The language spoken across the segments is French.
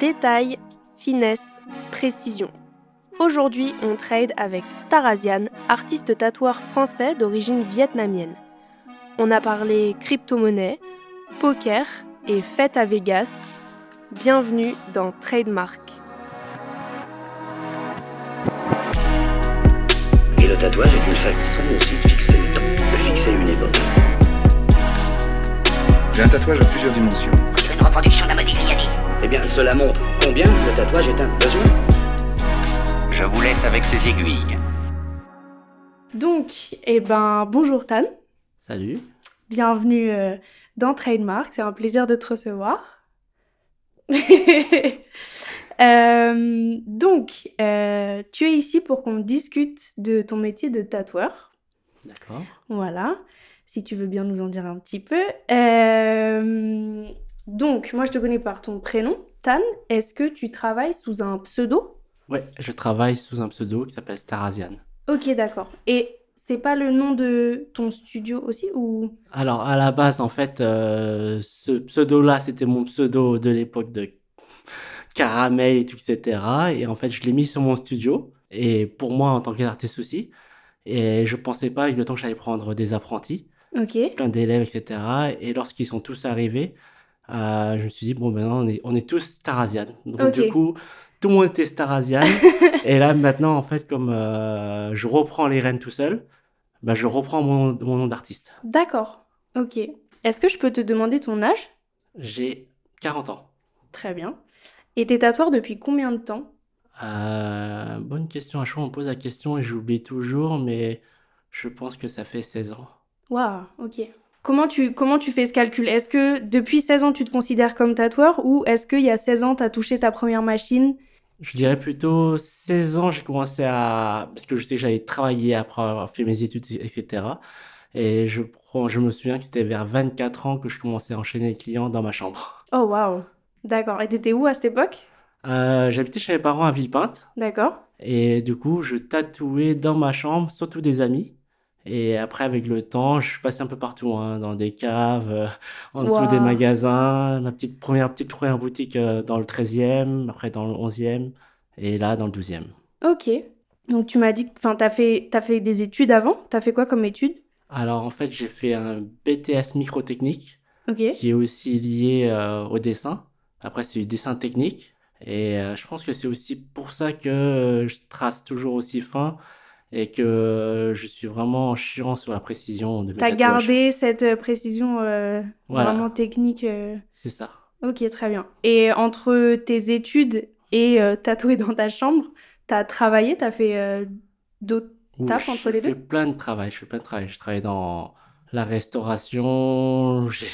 Détail, finesse, précision. Aujourd'hui, on trade avec Starasian, artiste tatoueur français d'origine vietnamienne. On a parlé crypto-monnaie, poker et fête à Vegas. Bienvenue dans Trademark. Et le tatouage est une façon aussi de fixer le temps, de fixer une époque. J'ai un tatouage à plusieurs dimensions. Je veux une reproduction d'un Modigliani. Eh bien, cela montre combien le tatouage est un besoin. Je vous laisse avec ces aiguilles. Donc, eh ben, bonjour Tan. Salut. Bienvenue euh, dans Trademark. C'est un plaisir de te recevoir. Euh, donc, euh, tu es ici pour qu'on discute de ton métier de tatoueur. D'accord. Voilà. Si tu veux bien nous en dire un petit peu. Donc, moi, je te connais par ton prénom, Tan. Est-ce que tu travailles sous un pseudo? Ouais, je travaille sous un pseudo qui s'appelle Starasian. Ok, d'accord. Et c'est pas le nom de ton studio aussi ou? Alors, à la base, en fait, euh, ce pseudo-là, c'était mon pseudo de l'époque de Caramel et tout, etc. Et en fait, je l'ai mis sur mon studio. Et pour moi, en tant qu'artiste aussi. Et je pensais pas, avec le temps que j'allais prendre des apprentis, Ok. plein d'élèves, etc. Et lorsqu'ils sont tous arrivés, je me suis dit, bon, maintenant, on est, on est tous Starasian. Donc, du coup, tout le monde était Starasian. et là, maintenant, en fait, comme euh, je reprends les rênes tout seul, bah, je reprends mon, mon nom d'artiste. D'accord. Ok. Est-ce que je peux te demander ton âge? J'ai 40 ans. Très bien. Et t'es tatoueur depuis combien de temps? Euh, bonne question. À chaque fois, on me pose la question et j'oublie toujours, mais je pense que ça fait 16 ans. Waouh, ok. Comment tu, comment tu fais ce calcul? Est-ce que depuis 16 ans, tu te considères comme tatoueur ou est-ce qu'il y a 16 ans, tu as touché ta première machine? Je dirais plutôt 16 ans, j'ai commencé à... Parce que je sais que j'allais travailler après avoir fait mes études, etc. Et je, prends... je me souviens que c'était vers 24 ans que je commençais à enchaîner les clients dans ma chambre. Oh, waouh. D'accord. Et t'étais où à cette époque? Euh, j'habitais chez mes parents à Villepinte. D'accord. Et du coup, je tatouais dans ma chambre, surtout des amis. Et après, avec le temps, je suis passé un peu partout, hein, dans des caves, euh, en dessous Wow. des magasins, ma petite première, petite première boutique euh, dans le 13e, après dans le 11e, et là dans le 12e. Ok. Donc tu m'as dit que enfin, t'as fait, t'as fait des études avant? T'as fait quoi comme études Alors en fait, j'ai fait un BTS microtechnique, Ok. qui est aussi lié euh, au dessin. Après, c'est du dessin technique. Et je pense que c'est aussi pour ça que je trace toujours aussi fin et que je suis vraiment chiant sur la précision de mes T'as gardé cette euh, précision euh, Voilà. vraiment technique. euh. C'est ça. Ok, très bien. Et entre tes études et euh, tatouer dans ta chambre, t'as travaillé, t'as fait euh, d'autres Ouh, Taf entre les je fais deux plein de travail, je fais plein de travail. Je travaille dans la restauration, j'ai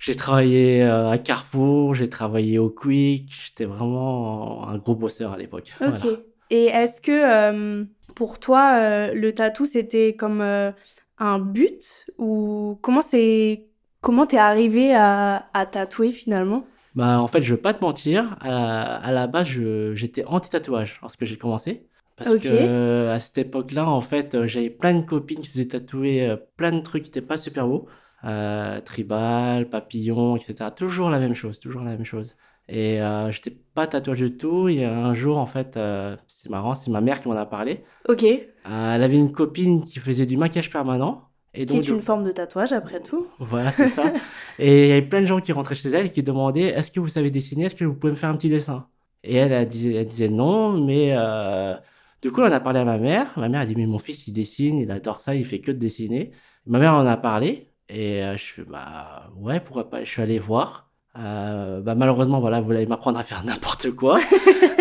j'ai travaillé euh, à Carrefour, j'ai travaillé au Quick, j'étais vraiment un gros bosseur à l'époque. Ok. Voilà. Et est-ce que euh, pour toi, euh, le tatou, c'était comme euh, un but ou comment c'est comment t'es arrivé à, à tatouer finalement? Bah, en fait, je vais pas te mentir, à la, à la base, j'étais anti-tatouage lorsque j'ai commencé. Parce Ok. que à cette époque-là, en fait, j'avais plein de copines qui se faisaient tatouer plein de trucs qui n'étaient pas super beaux. Euh, tribal, papillon, etc. Toujours la même chose, toujours la même chose. Et euh, j'étais pas tatouage du tout. Et un jour, en fait, euh, c'est marrant, c'est ma mère qui m'en a parlé. Ok. Euh, elle avait une copine qui faisait du maquillage permanent. Et Qui donc, est une forme de tatouage après tout. voilà, c'est ça. Et il y avait plein de gens qui rentraient chez elle et qui demandaient Est-ce que vous savez dessiner? Est-ce que vous pouvez me faire un petit dessin? Et elle, elle disait, elle disait non, mais euh, du coup, on a parlé à ma mère. Ma mère a dit Mais mon fils, il dessine, il adore ça, il fait que de dessiner. Ma mère en a parlé et je suis Bah ouais, pourquoi pas? Je suis allé voir. Euh, bah, malheureusement, voilà, vous allez m'apprendre à faire n'importe quoi.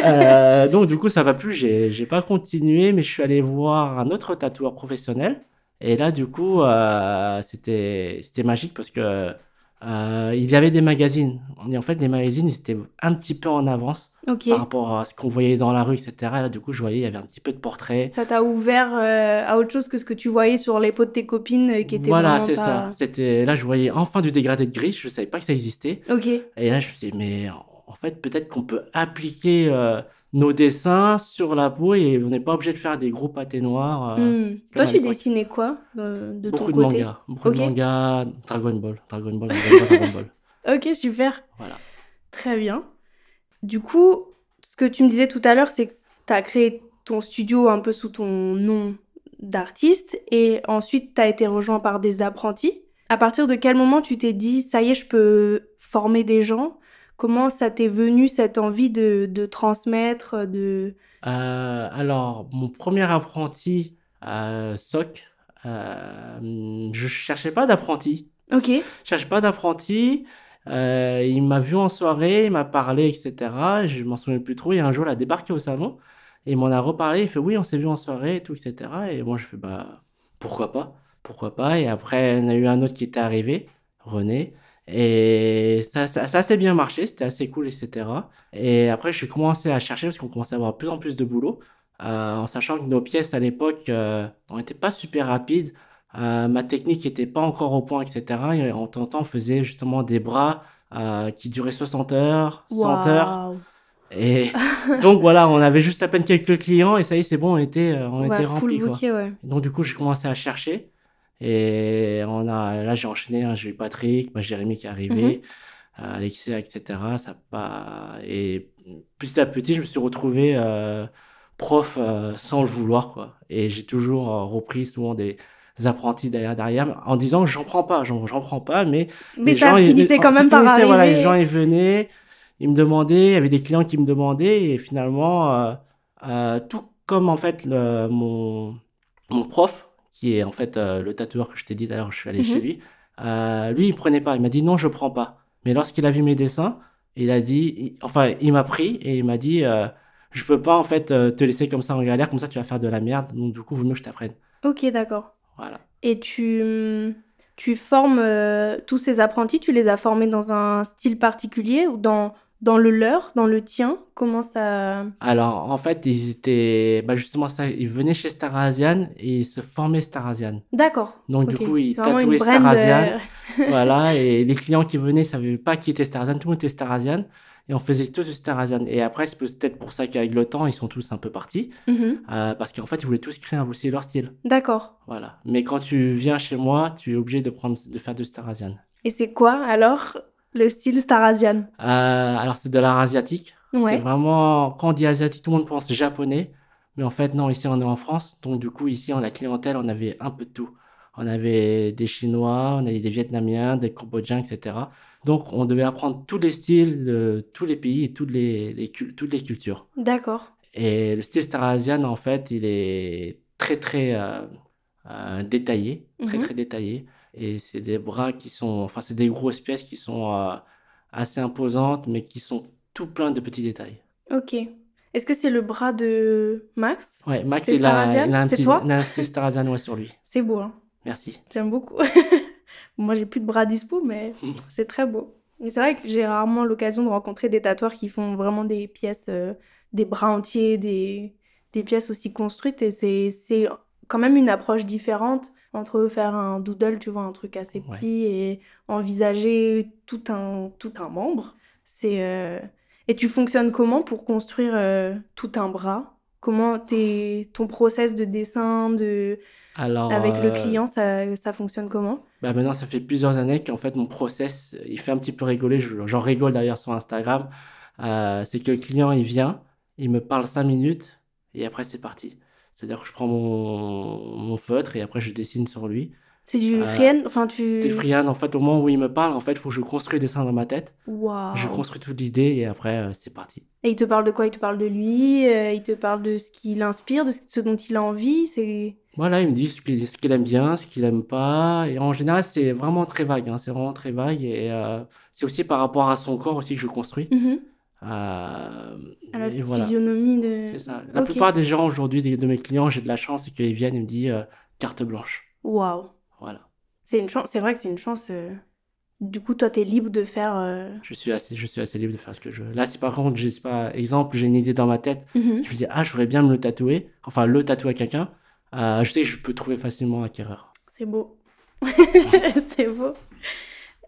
Euh, donc, du coup, ça va plus. J'ai, j'ai pas continué, mais je suis allé voir un autre tatoueur professionnel. Et là, du coup, euh, c'était, c'était magique parce que euh, il y avait des magazines. Et en fait, les magazines, ils étaient un petit peu en avance par rapport à ce qu'on voyait dans la rue, etc. Et là, du coup, je voyais, il y avait un petit peu de portraits. Ça t'a ouvert euh, à autre chose que ce que tu voyais sur les peaux de tes copines euh, qui étaient Voilà, c'est pas... ça. C'était, là, je voyais enfin du dégradé de gris. Je savais pas que ça existait. Et là, je me suis dit, mais en fait, peut-être qu'on peut appliquer nos dessins sur la peau et on n'est pas obligé de faire des gros pâtés noirs. euh, Hmm. Toi, tu dessinais quoi euh, de beaucoup ton de côté? mangas. Beaucoup de mangas. Dragon Ball. Dragon Ball, Dragon Ball, Dragon Ball. Ok, super. Voilà. Très bien. Du coup, ce que tu me disais tout à l'heure, c'est que tu as créé ton studio un peu sous ton nom d'artiste et ensuite tu as été rejoint par des apprentis. À partir de quel moment tu t'es dit, ça y est, je peux former des gens Comment ça t'est venu cette envie de, de transmettre de... Euh, alors, mon premier apprenti, euh, SOC, euh, je cherchais pas d'apprenti. Ok, Je cherchais pas d'apprenti. Euh, il m'a vu en soirée, il m'a parlé, etc. Je m'en souviens plus trop. Et un jour, il a débarqué au salon et il m'en a reparlé. Il fait oui, on s'est vu en soirée et tout, etc. Et moi, je fais bah pourquoi pas, pourquoi pas? Et après, il y en a eu un autre qui était arrivé, René. Et ça, ça, ça a assez bien marché, c'était assez cool, etc. Et après, j'ai commencé à chercher parce qu'on commençait à avoir de plus en plus de boulot, euh, en sachant que nos pièces à l'époque, euh, on n'était pas super rapides. Euh, ma technique n'était pas encore au point, etc. Et en temps, on faisait justement des bras euh, qui duraient 60 heures, 100 heures. Et donc voilà, on avait juste à peine quelques clients et ça y est, c'est bon, on était, on Ouais, était full remplis. Quoi. bouquet, ouais. Donc du coup, j'ai commencé à chercher. Et on a, là, j'ai enchaîné. hein, j'ai eu Patrick, bah, Jérémy qui est arrivé, euh, Alexia, etc. Ça pas... Et petit à petit, je me suis retrouvé euh, prof euh, sans le vouloir. Quoi. Et j'ai toujours euh, repris souvent des apprentis derrière, derrière en disant j'en prends pas, j'en j'en prends pas, mais Mais les ça gens, ils- finissait quand même par arriver. Voilà, les gens, ils venaient, ils me demandaient, il y avait des clients qui me demandaient, et finalement, euh, euh, tout comme en fait le- mon, mon prof, qui est en fait euh, le tatoueur que je t'ai dit d'ailleurs, je suis allé Mhm. chez lui, euh, lui, il prenait pas, il m'a dit non, je prends pas. Mais lorsqu'il a vu mes dessins, il a dit, il- enfin, il m'a pris et il m'a dit, euh, je peux pas en fait te laisser comme ça en galère, comme ça tu vas faire de la merde, donc du coup, vaut mieux que je t'apprenne. Ok, d'accord. Voilà. Et tu, tu formes tous ces apprentis, tu les as formés dans un style particulier ou dans, dans le leur, dans le tien Comment ça... Alors, en fait, ils étaient, bah justement ça, ils venaient chez Star Asian et ils se formaient Star Asian. D'accord. Donc, du coup, ils tatouaient Star Asian. euh, voilà, et les clients qui venaient savaient pas qui était Star Asian, tout le monde était Star Asian, et on faisait tous Star Asian. Et après, c'est peut-être pour ça qu'avec le temps, ils sont tous un peu partis, mhm. euh, parce qu'en fait, ils voulaient tous créer un- aussi leur style. D'accord. Voilà. Mais quand tu viens chez moi, tu es obligé de prendre, de faire du Star Asian. Et c'est quoi alors le style Star Asian Euh, alors, c'est de l'art asiatique. C'est vraiment, quand on dit asiatique, tout le monde pense japonais. Mais en fait, non, ici, on est en France. Donc, du coup, ici, en la clientèle, on avait un peu de tout. On avait des Chinois, on avait des Vietnamiens, des Cambodgiens, etc. Donc, on devait apprendre tous les styles de tous les pays et toutes les, les cul- toutes les cultures. D'accord. Et le style Star Asian, en fait, il est très, très euh, euh, détaillé. Très, Mhm. très détaillé. Et c'est des bras qui sont, enfin, c'est des grosses pièces qui sont euh, assez imposantes, mais qui sont tout plein de petits détails. Ok. Est-ce que c'est le bras de Max? Ouais, Max, C'est il a, il a un C'est petit, toi? ouais, sur lui. C'est beau, hein Merci. J'aime beaucoup. Moi, j'ai plus de bras dispo, mais c'est très beau. Mais c'est vrai que j'ai rarement l'occasion de rencontrer des tatoueurs qui font vraiment des pièces, euh, des bras entiers, des, des pièces aussi construites. Et c'est, c'est quand même une approche différente entre faire un doodle, tu vois, un truc assez Ouais. petit, et envisager tout un, tout un membre. C'est, euh, Et tu fonctionnes comment pour construire euh, tout un bras? Comment t'es... ton process de dessin, de... Alors, avec le euh, client, ça, ça fonctionne comment? Bah maintenant, ça fait plusieurs années qu'en fait, mon process, il fait un petit peu rigoler. je- J'en rigole d'ailleurs sur Instagram. C'est que le client, il vient, il me parle cinq minutes et après, c'est parti. C'est-à-dire que je prends mon, mon feutre et après, je dessine sur lui. C'est du Euh, Enfin, tu... C'était freehand. En fait, au moment où il me parle, en fait, il faut que je construise le dessin dans ma tête. Je construis toute l'idée et après, euh, c'est parti. Et il te parle de quoi? Il te parle de lui euh, Il te parle de ce qui l'inspire, de ce dont il a envie? C'est... Voilà, il me dit ce qu'il ce qu'il aime bien, ce qu'il aime pas. Et en général, c'est vraiment très vague. hein, C'est vraiment très vague. Et euh, c'est aussi par rapport à son corps aussi que je construis. Mhm. Euh, À la voilà, physionomie de... ça. La plupart des gens aujourd'hui, de mes clients, j'ai de la chance, c'est qu'ils viennent et me disent euh, carte blanche. Waouh. Voilà. C'est une chance. C'est vrai que c'est une chance. euh, Du coup, toi, t'es libre de faire. euh, Je suis assez, je suis assez libre de faire ce que je veux. Là, c'est par contre, je sais pas, exemple, j'ai une idée dans ma tête. mhm. Je me dis, ah, je voudrais bien me le tatouer. Enfin, le tatouer à quelqu'un. Euh, je sais que je peux trouver facilement un acquéreur. C'est beau. c'est beau.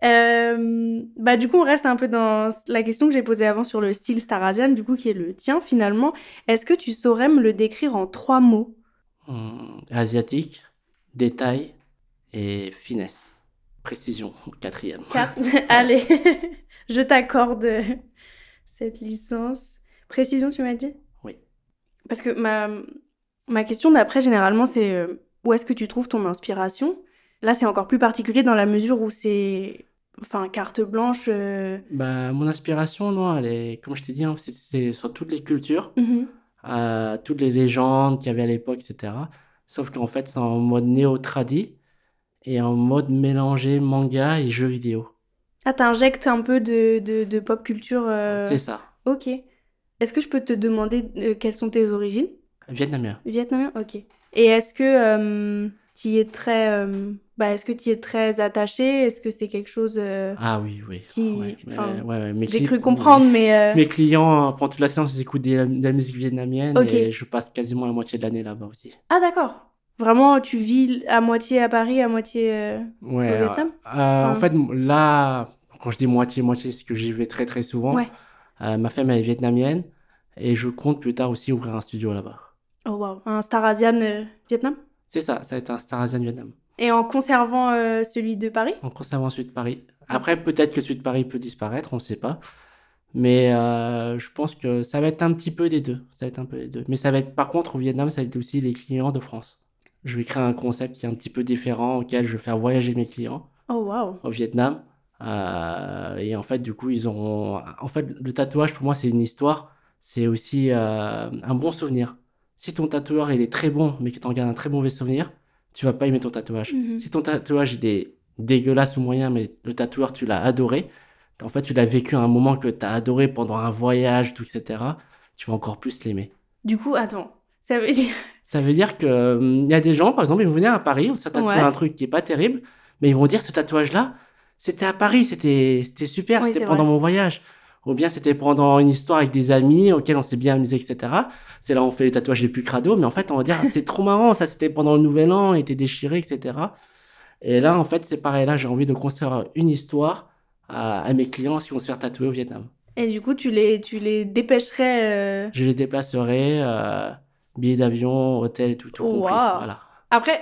Euh, bah, du coup, on reste un peu dans la question que j'ai posée avant sur le style Star Asian, du coup, qui est le tien finalement. Est-ce que tu saurais me le décrire en trois mots? Hum, asiatique, détail et finesse. Précision, quatrième. Quatre. Allez, je t'accorde cette licence. Précision, tu m'as dit? Oui. Parce que ma, ma question d'après, généralement, c'est euh, où est-ce que tu trouves ton inspiration? Là, c'est encore plus particulier dans la mesure où c'est. Enfin, carte blanche. euh, Bah, mon inspiration, non, elle est, comme je t'ai dit, hein, c'est- sur toutes les cultures, mhm. euh, toutes les légendes qu'il y avait à l'époque, etc. Sauf qu'en fait, c'est en mode néo-tradi et en mode mélangé manga et jeux vidéo. Ah, t'injectes un peu de, de, de pop culture. euh, C'est ça, Ok. Est-ce que je peux te demander quelles sont tes origines? Vietnamien. Vietnamien Ok. Et est-ce que tu y es très. Bah, est-ce que tu es très attaché? Est-ce que c'est quelque chose. euh, Ah oui, oui. Qui- ouais, mais- enfin, ouais, ouais, mes J'ai cru comprendre, mais. euh, Mes clients, euh, pendant toute la séance, ils écoutent des- de la musique vietnamienne et je passe quasiment la moitié de l'année là-bas aussi. Ah, d'accord. Vraiment, tu vis à moitié à Paris, à moitié. euh, Au Vietnam? euh, en Enfin- fait, là, quand je dis moitié-moitié, c'est que j'y vais très très souvent. Ouais. Ma femme elle est vietnamienne et je compte plus tard aussi ouvrir un studio là-bas. Oh, waouh. Un Star Asian Vietnam? C'est ça, ça va être un Star Asian Vietnam. Et en conservant euh, celui de Paris? On conserve ensuite Paris. Après, peut-être que celui de Paris peut disparaître, on ne sait pas. Mais euh, je pense que ça va être un petit peu des deux. Ça va être un peu des deux. Mais ça va être, par contre, au Vietnam, ça va être aussi les clients de France. Je vais créer un concept qui est un petit peu différent, auquel je vais faire voyager mes clients Oh, waouh. au Vietnam. Euh, et en fait, du coup, ils auront. En fait, le tatouage, pour moi, c'est une histoire. C'est aussi euh, un bon souvenir. Si ton tatoueur, il est très bon, mais que tu en gardes un très mauvais souvenir, tu vas pas aimer ton tatouage. Mhm. Si ton tatouage, il est dégueulasse ou moyen, mais le tatoueur, tu l'as adoré, en fait, tu l'as vécu à un moment que tu as adoré pendant un voyage, tout, etc., tu vas encore plus l'aimer. Du coup, attends. Ça veut dire. Ça veut dire que hum, il y a des gens, par exemple, ils vont venir à Paris, on se tatouer Ouais. un truc qui est pas terrible, mais ils vont dire ce tatouage-là, c'était à Paris, c'était c'était super, Oui, c'était pendant vrai. mon voyage. Ou bien c'était pendant une histoire avec des amis auxquels on s'est bien amusé, etc. C'est là où on fait les tatouages les plus crado, mais en fait, on va dire, c'est trop marrant, ça c'était pendant le nouvel an, il était déchiré, etc. Et là, en fait, c'est pareil, là, j'ai envie de construire une histoire à, à mes clients qui vont se faire tatouer au Vietnam. Et du coup, tu les, tu les dépêcherais. euh, Je les déplacerai, euh, billets d'avion, hôtel et tout, tout compris. Waouh. Voilà. Après,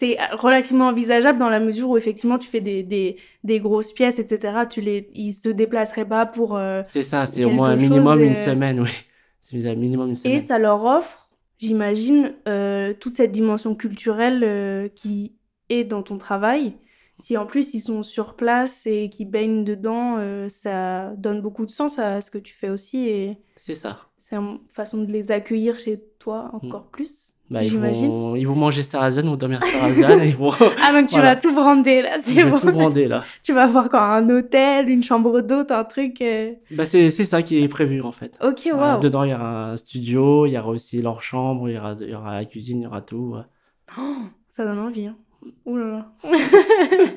c'est relativement envisageable dans la mesure où effectivement tu fais des, des, des grosses pièces, etc. Tu les, ils se déplaceraient pas pour. euh, C'est ça, c'est au moins un minimum une euh, semaine, oui. C'est un minimum une semaine. Et ça leur offre, j'imagine, euh, toute cette dimension culturelle euh, qui est dans ton travail. Si en plus ils sont sur place et qu'ils baignent dedans, euh, ça donne beaucoup de sens à ce que tu fais aussi et C'est ça. c'est une façon de les accueillir chez toi encore plus. Bah, ils, vont, ils vont manger Starazan, ils vont dormir Starazan, et ils vont. Ah donc tu Voilà. vas tout brander là, c'est bon. tout brander là. Tu vas avoir quand un hôtel, une chambre d'hôte, un truc. euh, Bah, c'est ça qui est prévu en fait. Ok, waouh. dedans, il y aura un studio, il y aura aussi leur chambre, il y aura, il y aura la cuisine, il y aura tout. ouais. Oh, ça donne envie. Hein. Ouh là là.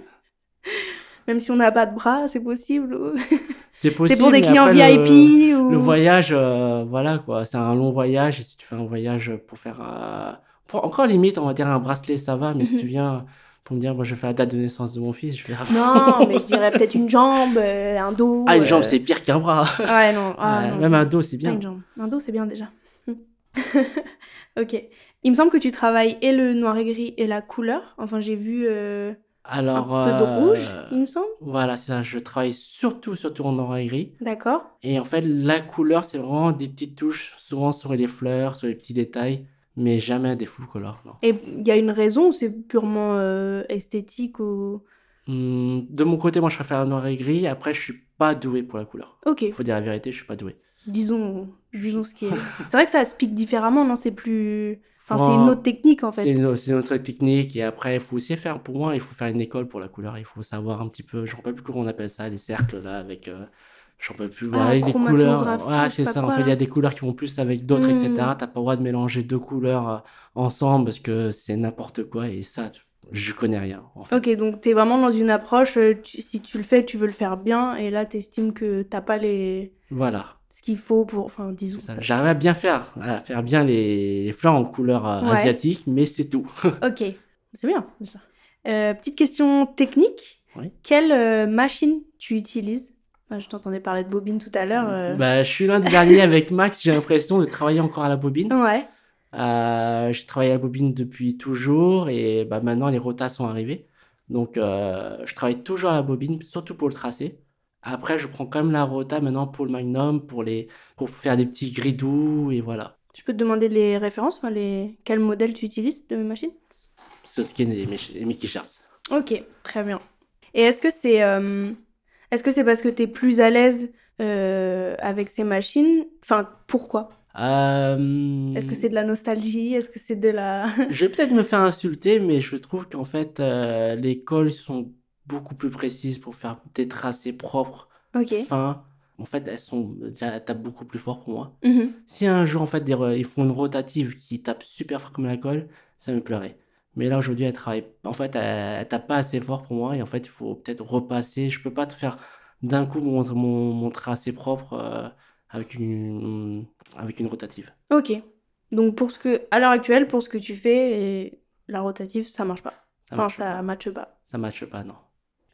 Même si on n'a pas de bras, c'est possible. C'est possible. C'est pour des clients après, le- VIP ou. Le voyage, euh, voilà quoi, c'est un long voyage. Et si tu fais un voyage pour faire. euh, pour- encore limite, on va dire un bracelet, ça va, mais si Mhm. tu viens pour me dire, moi je fais la date de naissance de mon fils, je vais. Non, mais je dirais peut-être une jambe, euh, un dos. Ah, une jambe, euh, c'est pire qu'un bras. Ouais, non. ah, non. même un dos, c'est Pas bien. une jambe. Un dos, c'est bien déjà. ok. Il me semble que tu travailles et le noir et gris et la couleur. Enfin, j'ai vu euh, Alors. un peu de euh, rouge, il me semble. Voilà, c'est ça. Je travaille surtout, surtout en noir et gris. D'accord. Et en fait, la couleur, c'est vraiment des petites touches, souvent sur les fleurs, sur les petits détails, mais jamais des full colors, non. Et il y a une raison ou c'est purement euh, esthétique ou? Hum, de mon côté, moi, je préfère le noir et gris. Après, je suis pas doué pour la couleur. Ok, Faut dire la vérité, je suis pas doué. disons, disons ce qui est. C'est vrai que ça se pique différemment, non? C'est plus. Enfin, c'est une autre technique en fait. c'est une autre technique. Et après, il faut aussi faire, pour moi, il faut faire une école pour la couleur. Il faut savoir un petit peu, je ne sais plus comment on appelle ça, les cercles là, avec. Euh, j'en peux plus. Ah, des couleurs. sais c'est pas ça. En fait, il y a des couleurs qui vont plus avec d'autres, Hmm. etc. T'as pas le droit de mélanger deux couleurs euh, ensemble parce que c'est n'importe quoi. Et ça, tu- je connais rien. En fait. Ok, donc t'es vraiment dans une approche, euh, tu- si tu le fais, tu veux le faire bien, et là t'estimes que t'as pas les... Voilà. Ce qu'il faut pour. Enfin, disons. J'arrive à bien faire, à faire bien les, les fleurs en couleur euh, Ouais. asiatique, mais c'est tout. Ok, c'est bien. Euh, petite question technique. Oui. Quelle euh, machine tu utilises? Je t'entendais parler de bobine tout à l'heure. euh. Bah, je suis l'un des derniers avec Max, j'ai l'impression de travailler encore à la bobine. Ouais. J'ai travaillé à la bobine depuis toujours et bah, maintenant les rotas sont arrivés. Donc je travaille toujours à la bobine, surtout pour le tracé. Après, je prends quand même la rota maintenant pour le Magnum, pour, les, pour faire des petits gridous et voilà. Je peux te demander les références, enfin les... quel modèle tu utilises de machine? Soskin et Mickey Sharps. Ok, très bien. Et est-ce que c'est euh, est-ce que c'est parce que tu es plus à l'aise euh, avec ces machines? Enfin, pourquoi? Euh, Est-ce que c'est de la nostalgie? Est-ce que c'est de la... Je vais peut-être me faire insulter, mais je trouve qu'en fait, les cols sont beaucoup plus précises pour faire des tracés propres, fins. En fait, elles sont déjà tapent beaucoup plus fort pour moi. Mhm. Si un jour, en fait, des ils font une rotative qui tape super fort comme la colle, ça me plairait. Mais là, aujourd'hui, elle travaille. En fait, elle, elle tape pas assez fort pour moi. Et en fait, il faut peut-être repasser. Je peux pas te faire d'un coup mon, mon, mon tracé propre euh, avec une, avec une rotative. Ok. Donc pour ce que à l'heure actuelle, pour ce que tu fais, et la rotative, ça marche pas. Ça enfin, marche ça pas. matche pas. Ça matche pas, non.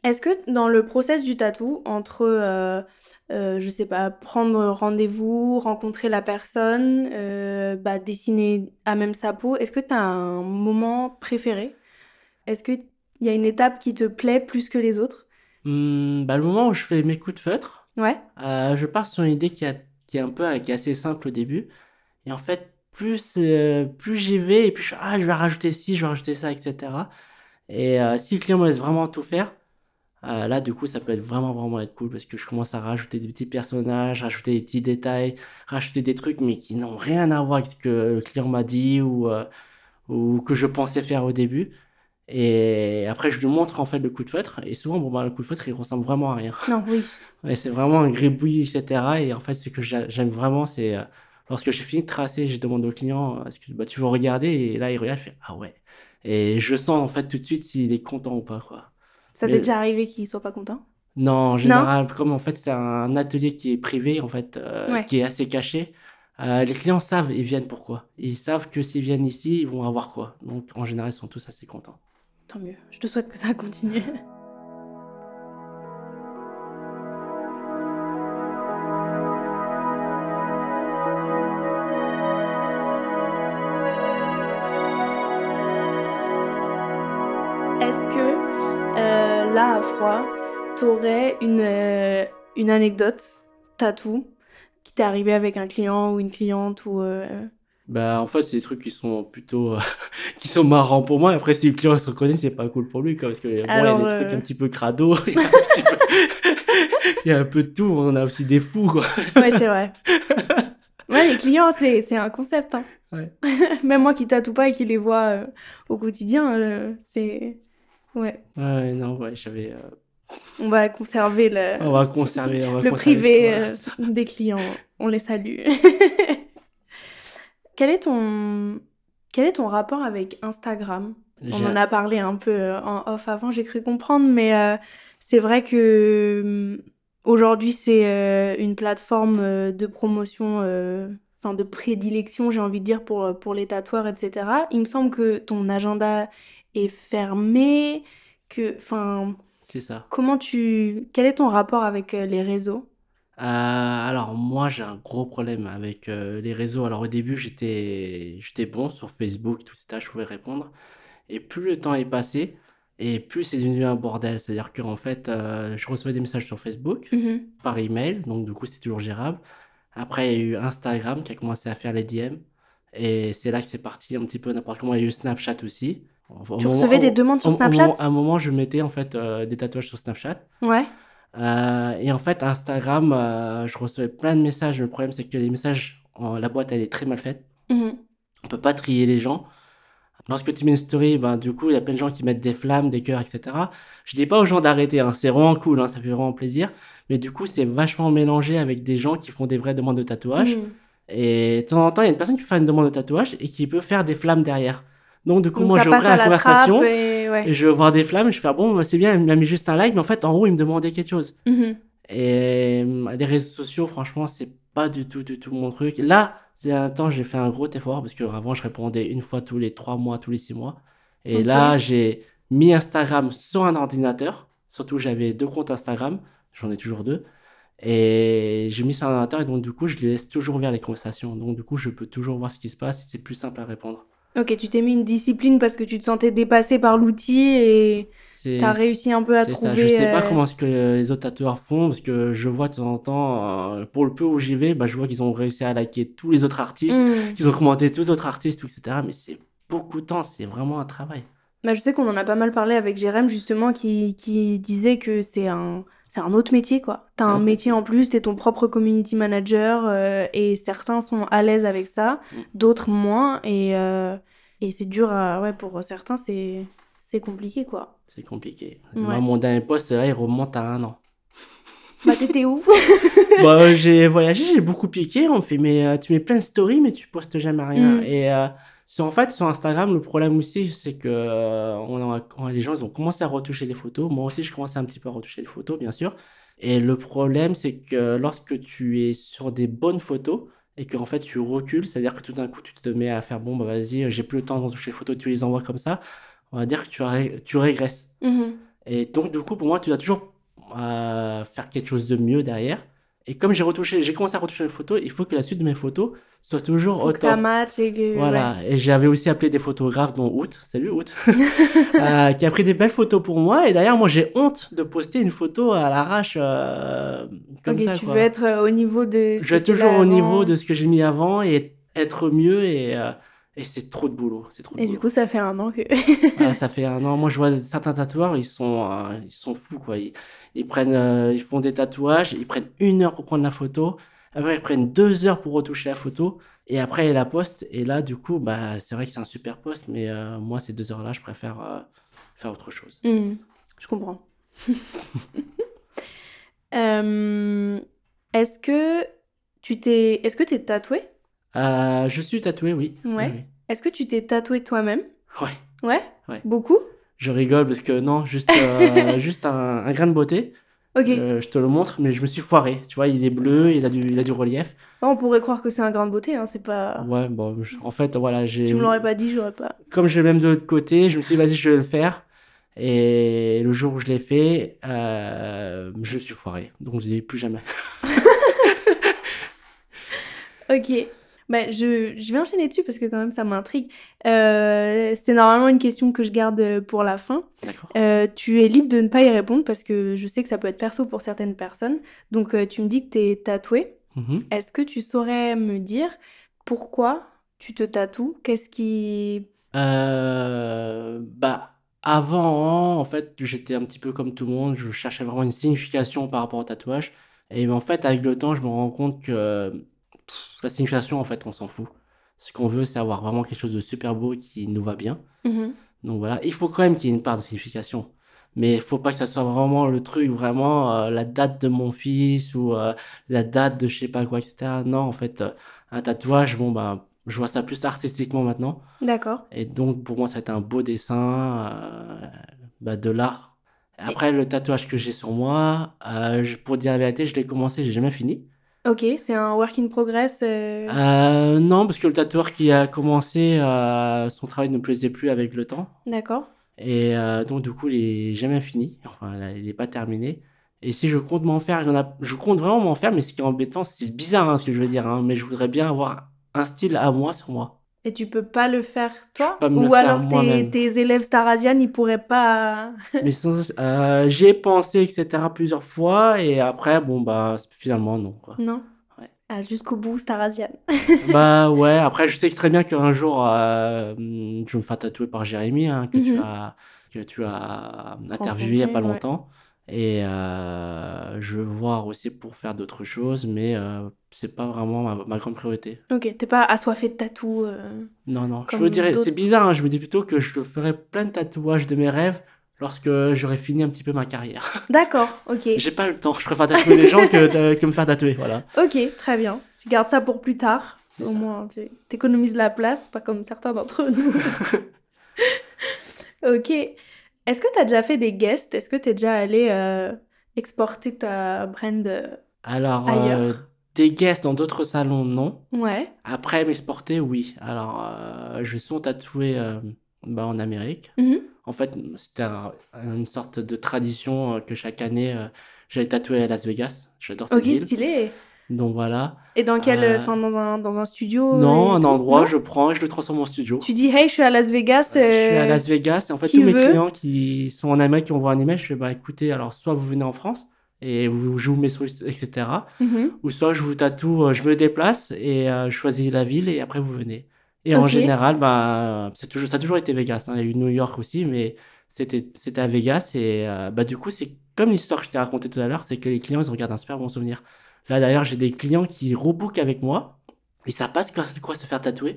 Est-ce que dans le process du tatou, entre, euh, euh, je sais pas, prendre rendez-vous, rencontrer la personne, euh, bah, dessiner à même sa peau, est-ce que tu as un moment préféré? Est-ce qu'il y a une étape qui te plaît plus que les autres? Hum, bah, le moment où je fais mes coups de feutre, Ouais euh, je pars sur une idée qui, a- qui est un peu qui est assez simple au début. Et en fait, plus, euh, plus j'y vais, et plus je, ah, je vais rajouter ci, je vais rajouter ça, etc. Et si le client me laisse vraiment tout faire, euh, là, du coup, ça peut être vraiment, vraiment être cool parce que je commence à rajouter des petits personnages, rajouter des petits détails, rajouter des trucs, mais qui n'ont rien à voir avec ce que le client m'a dit ou, euh, ou que je pensais faire au début. Et après, je lui montre en fait le coup de feutre. Et souvent, bon, bah, le coup de feutre, il ressemble vraiment à rien. Non, oui. C'est vraiment un gribouillis, etc. Et en fait, ce que j'a- j'aime vraiment, c'est euh, lorsque j'ai fini de tracer, je demande au client, est-ce que bah, tu veux regarder? Et là, il regarde, il fait, ah ouais. Et je sens en fait tout de suite s'il est content ou pas, quoi. Ça t'est déjà arrivé qu'il soit pas content? Non, en général, comme en fait, c'est un atelier qui est privé, en fait, euh, Ouais. qui est assez caché. euh, les clients savent, ils viennent pourquoi. Ils savent que s'ils viennent ici, ils vont avoir quoi? Donc, en général, ils sont tous assez contents. Tant mieux. Je te souhaite que ça continue. euh, froid, t'aurais une, euh, une anecdote tatou qui t'est arrivé avec un client ou une cliente ou euh, Bah, en fait, c'est des trucs qui sont plutôt, euh, qui sont marrants pour moi. Après, si le client se reconnaît, c'est pas cool pour lui, quoi, parce que, bon, il y a Alors, des euh, trucs un petit peu crado, il y a un petit peu- il y a un peu de tout, on a aussi des fous, quoi. Ouais, c'est vrai. Ouais, les clients, c'est, c'est un concept. Hein. Ouais. Même moi qui tatoue pas et qui les vois euh, au quotidien, euh, c'est. Ouais. Ouais, non, ouais, j'avais, euh, On va conserver le, on va conserver, on va le conserver privé ça, euh, voilà. des clients. On les salue. Quel est ton. Quel est ton rapport avec Instagram? On en a parlé un peu euh, en off avant, j'ai cru comprendre, mais euh, c'est vrai que hum, aujourd'hui c'est euh, une plateforme euh, de promotion, enfin de prédilection, j'ai envie de dire, pour, pour les tatoueurs, etc. Il me semble que ton agenda est fermé, que, enfin, C'est ça. comment tu, quel est ton rapport avec euh, les réseaux? Euh, alors moi j'ai un gros problème avec euh, les réseaux. Alors au début j'étais j'étais bon sur Facebook, tout ça, je pouvais répondre. Et plus le temps est passé, et plus c'est devenu un bordel. C'est-à-dire qu'en fait euh, je recevais des messages sur Facebook, Mhm. par email, donc du coup c'est toujours gérable. Après il y a eu Instagram qui a commencé à faire les DM, et c'est là que c'est parti un petit peu n'importe comment. Il y a eu Snapchat aussi. Au Tu moment- recevais des demandes sur Snapchat? moment- À un moment je mettais en fait euh, des tatouages sur Snapchat. Ouais. Euh, et en fait, Instagram, euh, je recevais plein de messages. Le problème, c'est que les messages, la boîte, elle est très mal faite. Mhm. On peut pas trier les gens. Lorsque tu mets une story, ben, du coup, il y a plein de gens qui mettent des flammes, des cœurs, etc. Je dis pas aux gens d'arrêter, hein, c'est vraiment cool, hein, ça fait vraiment plaisir. Mais du coup, c'est vachement mélangé avec des gens qui font des vraies demandes de tatouage. Mhm. Et de temps en temps, il y a une personne qui faire une demande de tatouage et qui peut faire des flammes derrière. Donc, du coup, Donc moi, je la la conversation et ouais. et je vais voir des flammes. Je fais, ah bon, c'est bien, il m'a mis juste un like, mais en fait, en haut, il me demandait quelque chose. Mhm. Et euh, les réseaux sociaux, franchement, c'est pas du tout, du tout mon truc. Là, c'est un temps, j'ai fait un gros effort parce que avant, je répondais une fois tous les trois mois, tous les six mois. Et là, j'ai mis Instagram sur un ordinateur. Surtout, j'avais deux comptes Instagram. J'en ai toujours deux. Et j'ai mis ça sur un ordinateur et donc, du coup, je les laisse toujours vers les conversations. Donc, du coup, je peux toujours voir ce qui se passe et c'est plus simple à répondre. Ok, tu t'es mis une discipline parce que tu te sentais dépassé par l'outil et t'as réussi un peu à c'est ça. trouver. Je sais pas euh, comment est-ce que les autres tatoueurs font parce que je vois de temps en temps, euh, pour le peu où j'y vais, bah, je vois qu'ils ont réussi à liker tous les autres artistes, hmm. qu'ils ont commenté tous les autres artistes, etc. Mais c'est beaucoup de temps, c'est vraiment un travail. Bah, je sais qu'on en a pas mal parlé avec Jérém justement qui, qui disait que c'est un, c'est un autre métier quoi. T'as un métier en plus, t'es ton propre community manager euh, et certains sont à l'aise avec ça, Mm. d'autres moins et, euh, et c'est dur à, ouais, pour certains c'est, c'est compliqué quoi. C'est compliqué. Ouais. Moi, mon dernier poste, là, il remonte à un an. Bah t'étais où? Bon, euh, j'ai voyagé, j'ai beaucoup piqué. On me fait, mais euh, tu mets plein de stories, mais tu postes jamais rien. Mm. Et euh, en fait, sur Instagram, le problème aussi, c'est que euh, on a- les gens ils ont commencé à retoucher les photos. Moi aussi, je commençais un petit peu à retoucher les photos, bien sûr. Et le problème, c'est que lorsque tu es sur des bonnes photos et qu'en fait tu recules, c'est-à-dire que tout d'un coup tu te mets à faire bon, bah vas-y, j'ai plus le temps de retoucher les photos, tu les envoies comme ça, on va dire que tu, ré- tu régresses. Mhm. Et donc, du coup, pour moi, tu dois toujours euh, faire quelque chose de mieux derrière. Et comme j'ai retouché, j'ai commencé à retoucher les photos, il faut que la suite de mes photos soit toujours au que ça top. matche et que. Voilà. Et j'avais aussi appelé des photographes, dont Out, salut Out, euh, qui a pris des belles photos pour moi. Et d'ailleurs, moi, j'ai honte de poster une photo à l'arrache euh, comme ça. tu quoi. veux être au niveau de. ce Je vais toujours au avant. niveau de ce que j'ai mis avant et être mieux. Et, euh, et c'est trop de boulot. C'est trop de Et boulot. du coup, ça fait un an que. Ça fait un an. Moi, je vois certains tatoueurs, ils sont, euh, ils sont fous, quoi. Ils, ils prennent, euh, ils font des tatouages, ils prennent une heure pour prendre la photo. Après, ils prennent deux heures pour retoucher la photo. Et après, ils la postent. Et là, du coup, bah, c'est vrai que c'est un super poste. Mais euh, moi, ces deux heures-là, je préfère faire autre chose. Hmm, je comprends. Est-ce que tu t'es, est-ce que t'es tatoué? Euh, je suis tatoué, oui. Ouais. Oui, Est-ce que tu t'es tatoué toi-même? oui. Ouais. Ouais? Ouais. Beaucoup? Je rigole parce que non, juste, euh, juste un, un grain de beauté. Ok. Euh, je te le montre, mais je me suis foiré. Tu vois, il est bleu, il a du, il a du relief. On pourrait croire que c'est un grain de beauté, hein, c'est pas. Ouais, bon, je- en fait, voilà, j'ai. Tu me l'aurais pas dit, j'aurais pas. comme je l'ai même de l'autre côté, je me suis dit, vas-y, je vais le faire. Et le jour où je l'ai fait, je me suis foiré. Donc, je dis plus jamais. Ok. Bah, je, je vais enchaîner dessus parce que quand même ça m'intrigue. Euh, c'est normalement une question que je garde pour la fin. Euh, tu es libre de ne pas y répondre parce que je sais que ça peut être perso pour certaines personnes. Donc euh, tu me dis que tu es tatoué. Mhm. Est-ce que tu saurais me dire pourquoi tu te tatoues? Qu'est-ce qui... Bah, avant, en fait, j'étais un petit peu comme tout le monde. Je cherchais vraiment une signification par rapport au tatouage. Et en fait, avec le temps, je me rends compte que la signification, en fait, on s'en fout. Ce qu'on veut, c'est avoir vraiment quelque chose de super beau qui nous va bien. Mhm. Donc voilà, il faut quand même qu'il y ait une part de signification. Mais il faut pas que ça soit vraiment le truc, vraiment euh, la date de mon fils ou euh, la date de je sais pas quoi, etc. Non, en fait, euh, un tatouage, bon, bah, je vois ça plus artistiquement maintenant. D'accord. Et donc, pour moi, ça a été un beau dessin, bah, de l'art. Après, le tatouage que j'ai sur moi, pour dire la vérité, je l'ai commencé, j'ai jamais fini. Ok, c'est un work in progress. euh, Euh, non, parce que le tatoueur qui a commencé, euh, son travail ne me plaisait plus avec le temps. D'accord. Et donc, du coup, il est jamais fini. Enfin, là, il n'est pas terminé. Et si je compte m'en faire, a... je compte vraiment m'en faire, mais ce qui est embêtant, c'est bizarre hein, ce que je veux dire, hein, mais je voudrais bien avoir un style à moi sur moi. Et tu peux pas le faire toi? Ou faire alors tes, élèves Starasian, ils pourraient pas... mais sans, euh, j'ai pensé, etc., plusieurs fois, et après, bon, bah, finalement, non, quoi. Non? Ouais. Ah, jusqu'au bout, Starasian. bah, ouais, après, je sais très bien qu'un jour, euh, je vais me faire tatouer par Jérémy, hein, que tu Mhm. as, que tu as interviewé il y a pas ouais. Et euh, je veux voir aussi pour faire d'autres choses, mais euh, c'est pas vraiment ma, ma grande priorité. Ok, t'es pas assoiffé de tatou. euh. Non, non, je me dirais, c'est bizarre, hein, je me dis plutôt que je te ferai plein de tatouages de mes rêves lorsque j'aurai fini un petit peu ma carrière. D'accord, ok. J'ai pas le temps, je préfère tatouer les gens que, que me faire tatouer, voilà. Ok, très bien. Tu gardes ça pour plus tard. Au ça. moins, t'économises la place, pas comme certains d'entre nous. ok. Est-ce que t'as déjà fait des guests? Est-ce que t'es déjà allé euh, exporter ta brand euh, Alors, Ailleurs? euh, des guests dans d'autres salons, non. Ouais. Après, m'exporter, oui. Alors, je suis tatoué bah, en Amérique. Mhm. En fait, c'était un- une sorte de tradition que chaque année, j'allais tatouer à Las Vegas. J'adore cette Ok, ville. stylé. Donc voilà. Et dans quel, Euh, enfin dans un dans un studio non, un endroit, Non je prends et je le transforme en studio. Tu dis hey, je suis à Las Vegas. Euh, Je suis à euh, Las Vegas et en fait tous mes clients qui sont en Amérique qui envoient un email, je fais bah écoutez, alors soit vous venez en France et vous, vous mets sur etc. mhm. Ou soit je vous tatoue, je me déplace et euh, je choisis la ville et après vous venez. Et en général, bah, c'est toujours, ça a toujours été Vegas. hein. Il y a eu New York aussi, mais c'était, c'était à Vegas. Et bah, du coup, c'est comme l'histoire que je t'ai racontée tout à l'heure, c'est que les clients, ils en gardent un super bon souvenir. Là, d'ailleurs, j'ai des clients qui rebookent avec moi. Ils savent pas ce que- c'est quoi se faire tatouer.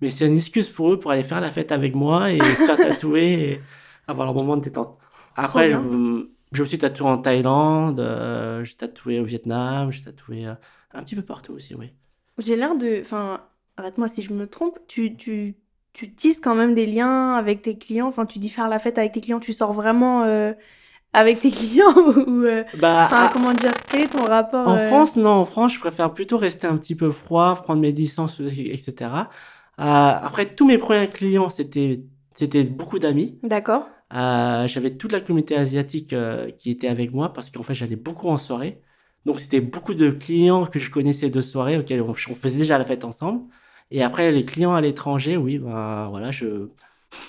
Mais c'est une excuse pour eux pour aller faire la fête avec moi et se faire tatouer et avoir leur moment de détente. Après, bien. je, je me suis tatoué en Thaïlande, euh, j'ai tatoué au Vietnam, j'ai tatoué euh, un petit peu partout aussi, oui. J'ai l'air de, enfin, arrête-moi si je me trompe. Tu tu tu tisses quand même des liens avec tes clients. Enfin, tu dis faire la fête avec tes clients. Tu sors vraiment euh, avec tes clients ou euh, Bah, Enfin, à- comment dire, ton rapport en euh, France, non, en France, je préfère plutôt rester un petit peu froid, prendre mes distances, etc. Euh, après, tous mes premiers clients, c'était, c'était beaucoup d'amis. D'accord. Euh, j'avais toute la communauté asiatique euh, qui était avec moi parce qu'en fait j'allais beaucoup en soirée. Donc c'était beaucoup de clients que je connaissais de soirée auxquels on, on faisait déjà la fête ensemble. Et après les clients à l'étranger, oui, ben voilà, je,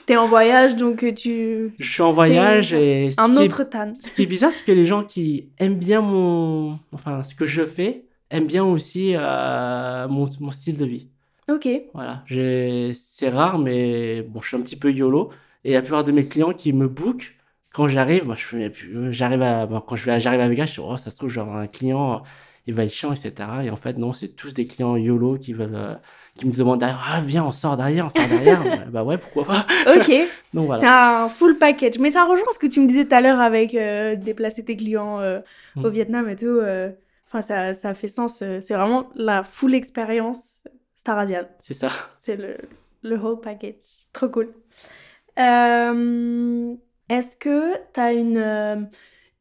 T'es en voyage, donc euh, tu. je suis en voyage et Un qui est- autre Tan. ce qui est bizarre, c'est que les gens qui aiment bien mon, enfin ce que je fais, aiment bien aussi euh, mon, mon style de vie. Ok. Voilà, c'est rare, mais bon, je suis un petit peu YOLO. Et la plupart de mes clients qui me bookent, quand j'arrive, moi, je fais, j'arrive à, bon, quand je vais, j'arrive à Vegas, je dis, oh, ça se trouve, j'aurai un client, il va être chiant, etc. Et en fait, non, c'est tous des clients YOLO qui veulent, euh, qui me demandent, ah, viens, on sort derrière, on sort derrière. bah, ouais, pourquoi pas. Ok. Donc voilà. C'est un full package. Mais ça rejoint ce que tu me disais tout à l'heure avec euh, déplacer tes clients euh, Mm. au Vietnam et tout. euh, Enfin, ça, ça fait sens. C'est vraiment la full expérience Starasian. C'est ça. C'est le, le whole package. Trop cool. Est-ce que tu as une,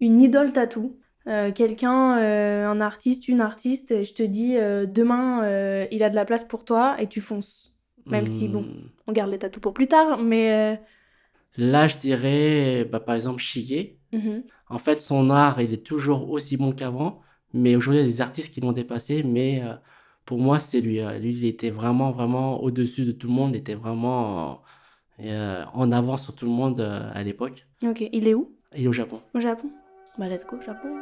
une idole tatou Euh, Quelqu'un, euh, un artiste, une artiste, et je te dis euh, demain il a de la place pour toi et tu fonces. Même si, bon. Hmm. On garde les tatous pour plus tard, mais. Là, je dirais, bah, par exemple, Shige. mhm. En fait, son art, il est toujours aussi bon qu'avant, mais aujourd'hui, il y a des artistes qui l'ont dépassé, mais pour moi, c'est lui. Lui, il était vraiment, vraiment au-dessus de tout le monde, il était vraiment en avance sur tout le monde à l'époque. Ok, il est où? Et au Japon. Au Japon Bah, let's go, Japon.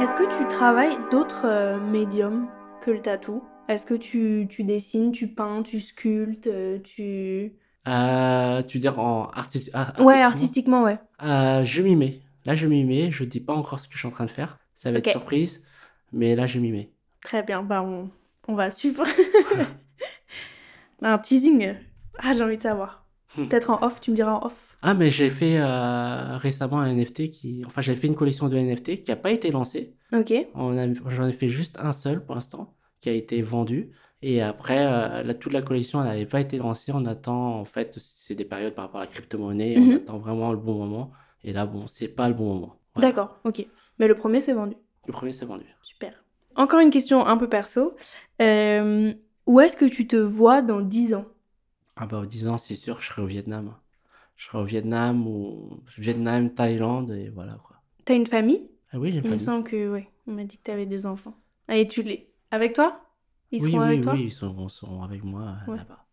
Est-ce que tu travailles d'autres euh, médiums que le tatou? Est-ce que tu, tu dessines, tu peins, tu sculptes, euh, tu... Euh, tu veux dire en artiste, ar- Ouais, artistiquement? artistiquement, ouais. Euh, je m'y mets. Là, je m'y mets. Je dis pas encore ce que je suis en train de faire. Ça va être surprise, mais là, je m'y mets. Très bien, bah on, on va suivre. Un teasing. Ah, j'ai envie de savoir. Peut-être en off, tu me diras en off. Ah, mais j'ai fait euh, récemment un NFT qui. Enfin, j'ai fait une collection de NFT qui n'a pas été lancée. Ok. On a- J'en ai fait juste un seul pour l'instant qui a été vendu. Et après, euh, toute la collection n'avait pas été lancée. On attend, en fait, c'est des périodes par rapport à la crypto-monnaie. Mhm. On attend vraiment le bon moment. Et là, bon, c'est pas le bon moment. D'accord, ok. Mais le premier, c'est vendu. Le premier, c'est vendu. Super. Encore une question un peu perso. Euh, où est-ce que tu te vois dans 10 ans? Ah, bah, aux 10 ans, c'est sûr, je serai au Vietnam. Je serai au Vietnam ou Vietnam, Thaïlande, et voilà quoi. T'as une famille? Ah oui, j'ai Il pas me semble que, ouais, on m'a dit que t'avais des enfants. Ah, et tu les... Avec toi? Ils Oui, seront oui, avec toi? oui, ils seront, seront avec moi euh, Ouais. là-bas.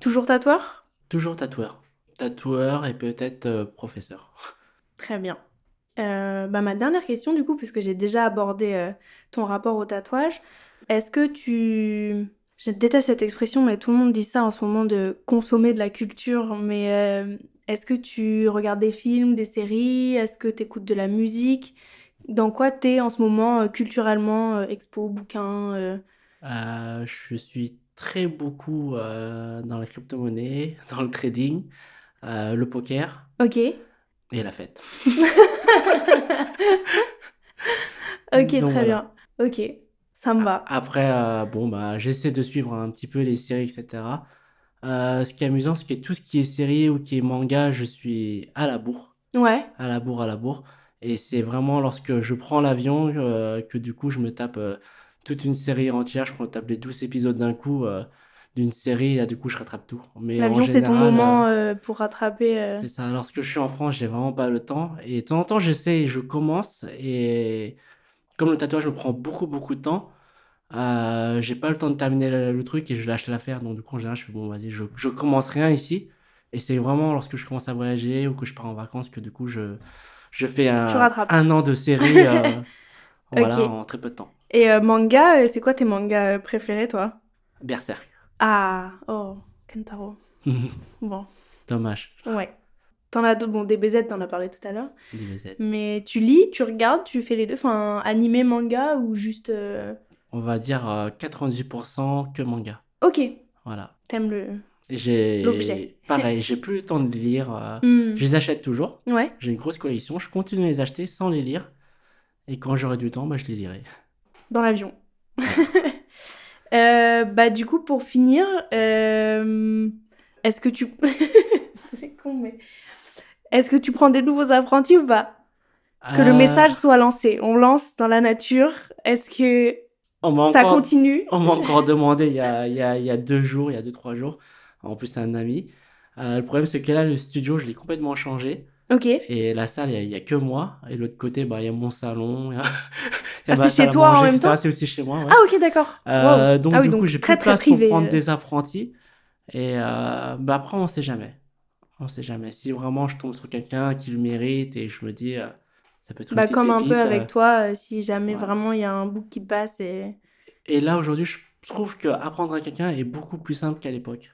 Toujours tatoueur? Toujours tatoueur. Tatoueur et peut-être euh, professeur. Très bien. Euh, bah, ma dernière question, du coup, puisque j'ai déjà abordé euh, ton rapport au tatouage, est-ce que tu... Je déteste cette expression, mais tout le monde dit ça en ce moment de consommer de la culture, mais euh, est-ce que tu regardes des films, des séries? Est-ce que tu écoutes de la musique? Dans quoi t'es en ce moment culturellement Expo, bouquin je suis très beaucoup dans la crypto-monnaie, dans le trading, le poker. Ok. Et la fête. Ok, Donc, très voilà. bien. Ok, ça me va. Après, euh, bon, bah, j'essaie de suivre un petit peu les séries, etc. Euh, ce qui est amusant, c'est que tout ce qui est série ou qui est manga, je suis à la bourre. Ouais, à la bourre, à la bourre. Et c'est vraiment lorsque je prends l'avion euh, que du coup je me tape toute une série entière. Je prends tape les 12 épisodes d'un coup. D'une série, là, du coup, je rattrape tout. Mais L'avion, c'est ton moment euh, euh, pour rattraper. euh, c'est ça. Lorsque je suis en France, j'ai vraiment pas le temps. Et de temps en temps, j'essaie, je commence. Et comme le tatouage me prend beaucoup, beaucoup de temps, euh, j'ai pas le temps de terminer le, le truc et je lâche l'affaire. Donc, du coup, en général, je fais bon, vas-y, je, je commence rien ici. Et c'est vraiment lorsque je commence à voyager ou que je pars en vacances que du coup, je, je fais un, un an de série voilà, en très peu de temps. Et manga, c'est quoi tes mangas préférés, toi? Berserk. Ah, oh, Kentaro. Bon, Dommage. ouais. T'en as d'autres, bon, DBZ, t'en as parlé tout à l'heure. DBZ. Mais tu lis, tu regardes, tu fais les deux, enfin, animé, manga ou juste. euh, On va dire euh, 98% que manga. Ok, Voilà. t'aimes le. J'ai L'objet. pareil, j'ai plus le temps de les lire. euh, Hmm. Je les achète toujours. Ouais, J'ai une grosse collection. Je continue à les acheter sans les lire. Et quand j'aurai du temps, bah, je les lirai. dans l'avion. Euh, bah, du coup, pour finir, euh, est-ce que tu. c'est con, mais. Est-ce que tu prends des nouveaux apprentis ou pas? Que le Euh, message soit lancé. On lance dans la nature. Est-ce que on ça encore, continue? on m'a encore demandé il y a, il y a, il y a deux jours, il y a deux, trois jours. En plus, c'est un ami. Le problème, c'est que là, le studio, je l'ai complètement changé. Ok. Et la salle, il y a- que moi. Et l'autre côté, bah, il y a mon salon. Ah, c'est salle chez toi en même temps C'est aussi chez moi. ouais. Ah, ok, d'accord. Euh, Wow. donc, Ah oui, du donc coup, j'ai plus de place privé, pour prendre euh. des apprentis. Et euh, bah, après, on sait jamais. On sait jamais. Si vraiment je tombe sur quelqu'un qui le mérite et je me dis, euh, ça peut être une Bah, petite comme un peu avec toi, si jamais ouais. vraiment il y a un bout qui passe et. Et là, aujourd'hui, je trouve que apprendre à quelqu'un est beaucoup plus simple qu'à l'époque.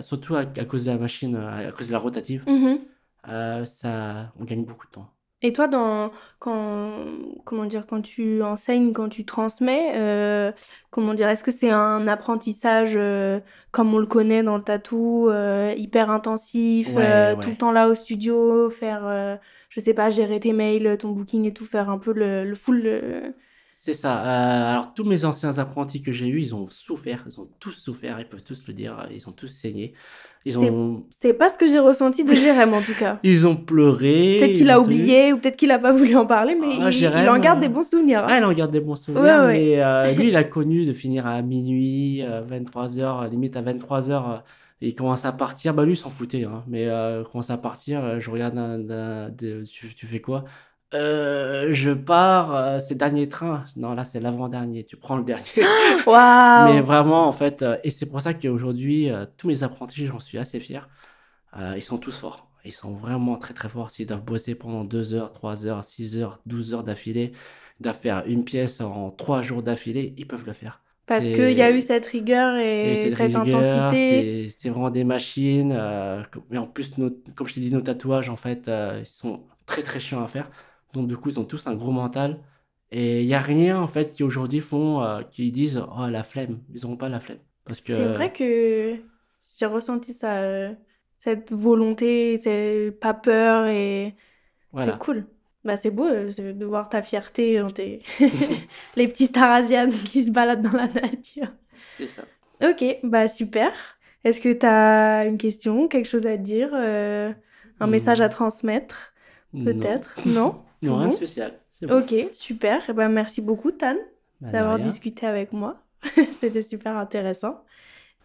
Surtout à, à cause de la machine, à cause de la rotative. Mhm. Euh, ça, on gagne beaucoup de temps. Et toi, dans, quand, comment dire, quand tu enseignes, quand tu transmets, euh, comment dire, est-ce que c'est un apprentissage euh, comme on le connaît dans le tatou, euh, hyper intensif, Ouais, ouais. tout le temps là au studio, faire, je sais pas, gérer tes mails, ton booking et tout, faire un peu le, le full. C'est ça. Euh, alors, tous mes anciens apprentis que j'ai eus, ils ont souffert. Ils ont tous souffert. Ils peuvent tous le dire. Ils ont tous saigné. Ils C'est- ont, C'est pas ce que j'ai ressenti de Jérém en tout cas. ils ont pleuré. Peut-être qu'il a oublié ou peut-être qu'il a pas voulu en parler, mais Ah, il, Jérém, il en garde euh, des bons souvenirs. Ah, il en garde des bons souvenirs, Ouais, ouais. mais euh, lui, il a connu de finir à minuit, 23h, limite à 23h, et il commence à partir. Bah, lui, s'en foutait, hein, mais euh, il commence à partir. je regarde, un- un- de- tu, tu fais quoi? Euh, je pars, euh, c'est dernier train. Non, là, c'est l'avant-dernier. Tu prends le dernier. Waouh! Mais vraiment, en fait, euh, et c'est pour ça qu'aujourd'hui, euh, tous mes apprentis, j'en suis assez fier. Ils sont tous forts. Ils sont vraiment très très forts. S'ils doivent bosser pendant 2 heures, 3 heures, 6 heures, 12 heures d'affilée, ils doivent faire une pièce en 3 jours d'affilée, ils peuvent le faire. Parce qu'il y a eu cette rigueur et cette cette rigueur, intensité. c'est vraiment des machines. mais en plus, nos- comme je t'ai dit, nos tatouages, en fait, ils sont très très chiants à faire. Donc, du coup, ils ont tous un gros mental. Et il n'y a rien, en fait, qui aujourd'hui font, euh, qui disent, oh, la flemme. Ils n'auront pas la flemme. Parce que. C'est vrai que j'ai ressenti ça, euh, cette volonté, cette pas peur et Voilà. c'est cool. Bah c'est beau euh, de voir ta fierté dans tes les petits Starasianes qui se baladent dans la nature. C'est ça. Ok, bah super. Est-ce que tu as une question, quelque chose à dire, un Hmm. message à transmettre, Non. peut-être? Non? Tout Non, rien bon de spécial. Bon. Ok, super. Eh ben, merci beaucoup, Tan, Bah, d'avoir discuté avec moi. C'était super intéressant.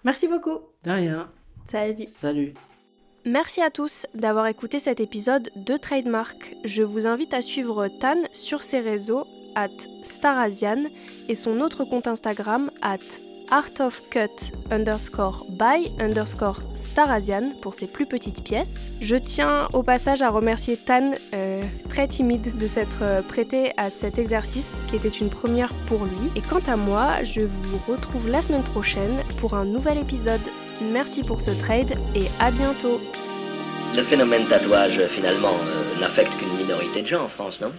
Merci beaucoup. De rien. Salut. Salut. Merci à tous d'avoir écouté cet épisode de Trademark. Je vous invite à suivre Tan sur ses réseaux at Starasian et son autre compte Instagram at artofcut underscore by underscore Starasian pour ses plus petites pièces. Je tiens au passage à remercier Tan, euh, très timide de s'être euh, prêté à cet exercice qui était une première pour lui. Et quant à moi, je vous retrouve la semaine prochaine pour un nouvel épisode. Merci pour ce trade et à bientôt Le phénomène tatouage, finalement, euh, n'affecte qu'une minorité de gens en France, non?